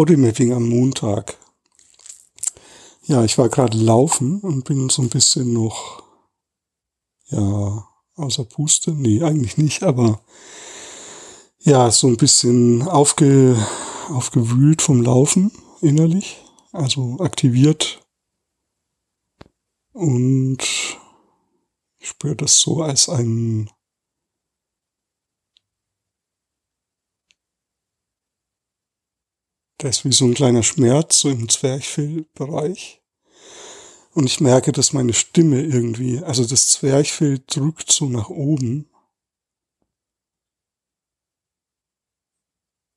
Bodymapping am Montag. Ja, ich war gerade laufen und bin so ein bisschen noch, ja, außer Puste. Nee, eigentlich nicht, aber ja, so ein bisschen aufge, aufgewühlt vom Laufen innerlich, also aktiviert. Und ich spüre das so als ein Da ist wie so ein kleiner Schmerz, so im Zwerchfellbereich. Und ich merke, dass meine Stimme irgendwie, also das Zwerchfell drückt so nach oben.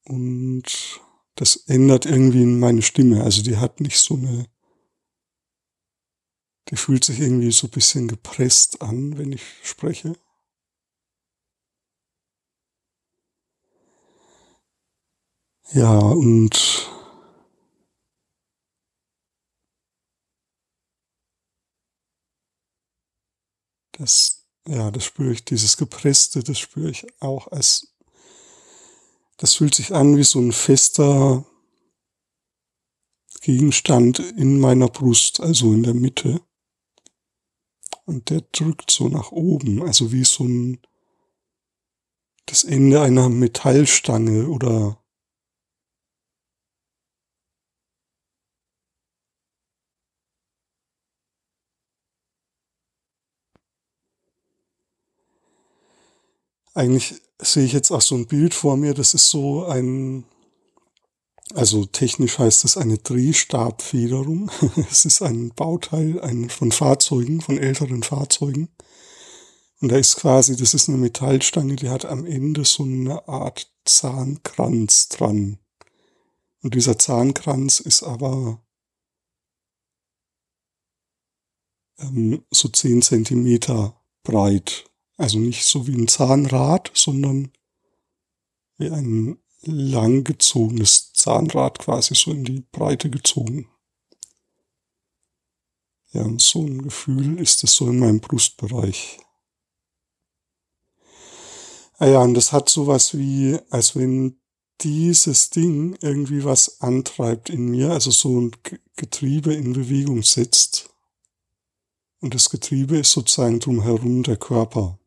Und das ändert irgendwie meine Stimme. Also die hat nicht so eine, die fühlt sich irgendwie so ein bisschen gepresst an, wenn ich spreche. Ja, und das, ja, das spüre ich, dieses Gepresste, das spüre ich auch als, das fühlt sich an wie so ein fester Gegenstand in meiner Brust, also in der Mitte. Und der drückt so nach oben, also wie so ein, das Ende einer Metallstange oder Eigentlich sehe ich jetzt auch so ein Bild vor mir, das ist so ein, also technisch heißt es eine Drehstabfederung. es ist ein Bauteil ein, von Fahrzeugen, von älteren Fahrzeugen. Und da ist quasi, das ist eine Metallstange, die hat am Ende so eine Art Zahnkranz dran. Und dieser Zahnkranz ist aber ähm, so zehn Zentimeter breit. Also nicht so wie ein Zahnrad, sondern wie ein langgezogenes Zahnrad quasi so in die Breite gezogen. Ja, und so ein Gefühl ist es so in meinem Brustbereich. Ah ja, und das hat sowas wie, als wenn dieses Ding irgendwie was antreibt in mir, also so ein Getriebe in Bewegung setzt. Und das Getriebe ist sozusagen drumherum der Körper.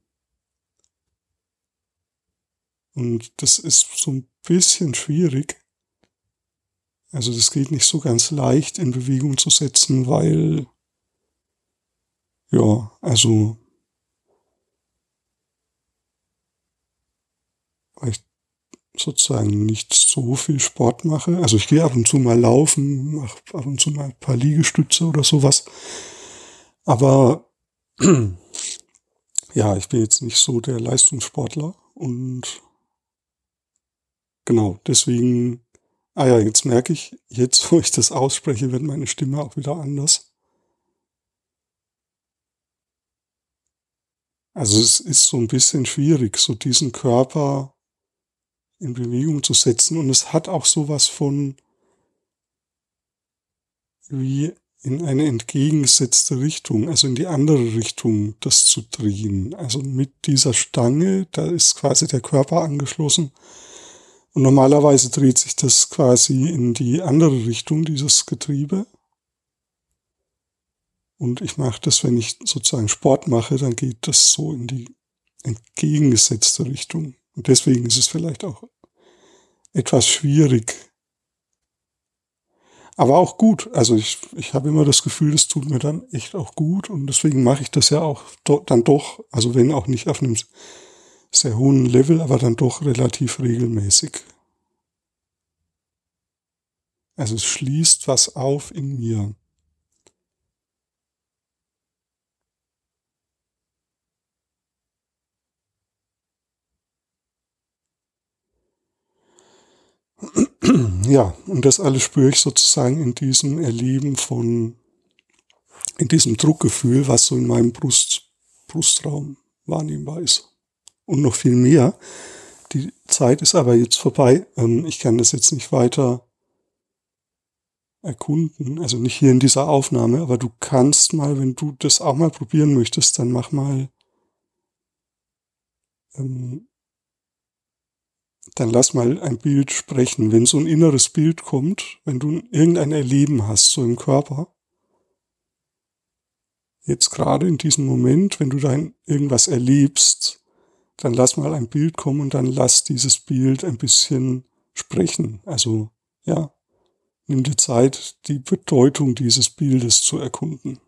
Und das ist so ein bisschen schwierig. Also das geht nicht so ganz leicht in Bewegung zu setzen, weil, ja, also, weil ich sozusagen nicht so viel Sport mache. Also ich gehe ab und zu mal laufen, mache ab und zu mal ein paar Liegestütze oder sowas. Aber ja, ich bin jetzt nicht so der Leistungssportler und Genau, deswegen, ah ja, jetzt merke ich, jetzt wo ich das ausspreche, wird meine Stimme auch wieder anders. Also es ist so ein bisschen schwierig, so diesen Körper in Bewegung zu setzen und es hat auch sowas von wie in eine entgegengesetzte Richtung, also in die andere Richtung, das zu drehen. Also mit dieser Stange, da ist quasi der Körper angeschlossen und normalerweise dreht sich das quasi in die andere Richtung, dieses Getriebe. Und ich mache das, wenn ich sozusagen Sport mache, dann geht das so in die entgegengesetzte Richtung. Und deswegen ist es vielleicht auch etwas schwierig. Aber auch gut. Also ich, ich habe immer das Gefühl, es tut mir dann echt auch gut. Und deswegen mache ich das ja auch do, dann doch, also wenn auch nicht auf einem sehr hohen Level, aber dann doch relativ regelmäßig. Also es schließt was auf in mir. Ja, und das alles spüre ich sozusagen in diesem Erleben von, in diesem Druckgefühl, was so in meinem Brust, Brustraum wahrnehmbar ist und noch viel mehr. Die Zeit ist aber jetzt vorbei. Ähm, ich kann das jetzt nicht weiter erkunden. Also nicht hier in dieser Aufnahme, aber du kannst mal, wenn du das auch mal probieren möchtest, dann mach mal ähm, dann lass mal ein Bild sprechen. Wenn so ein inneres Bild kommt, wenn du irgendein Erleben hast, so im Körper, jetzt gerade in diesem Moment, wenn du dann irgendwas erlebst, dann lass mal ein Bild kommen und dann lass dieses Bild ein bisschen sprechen. Also, ja, nimm dir Zeit, die Bedeutung dieses Bildes zu erkunden.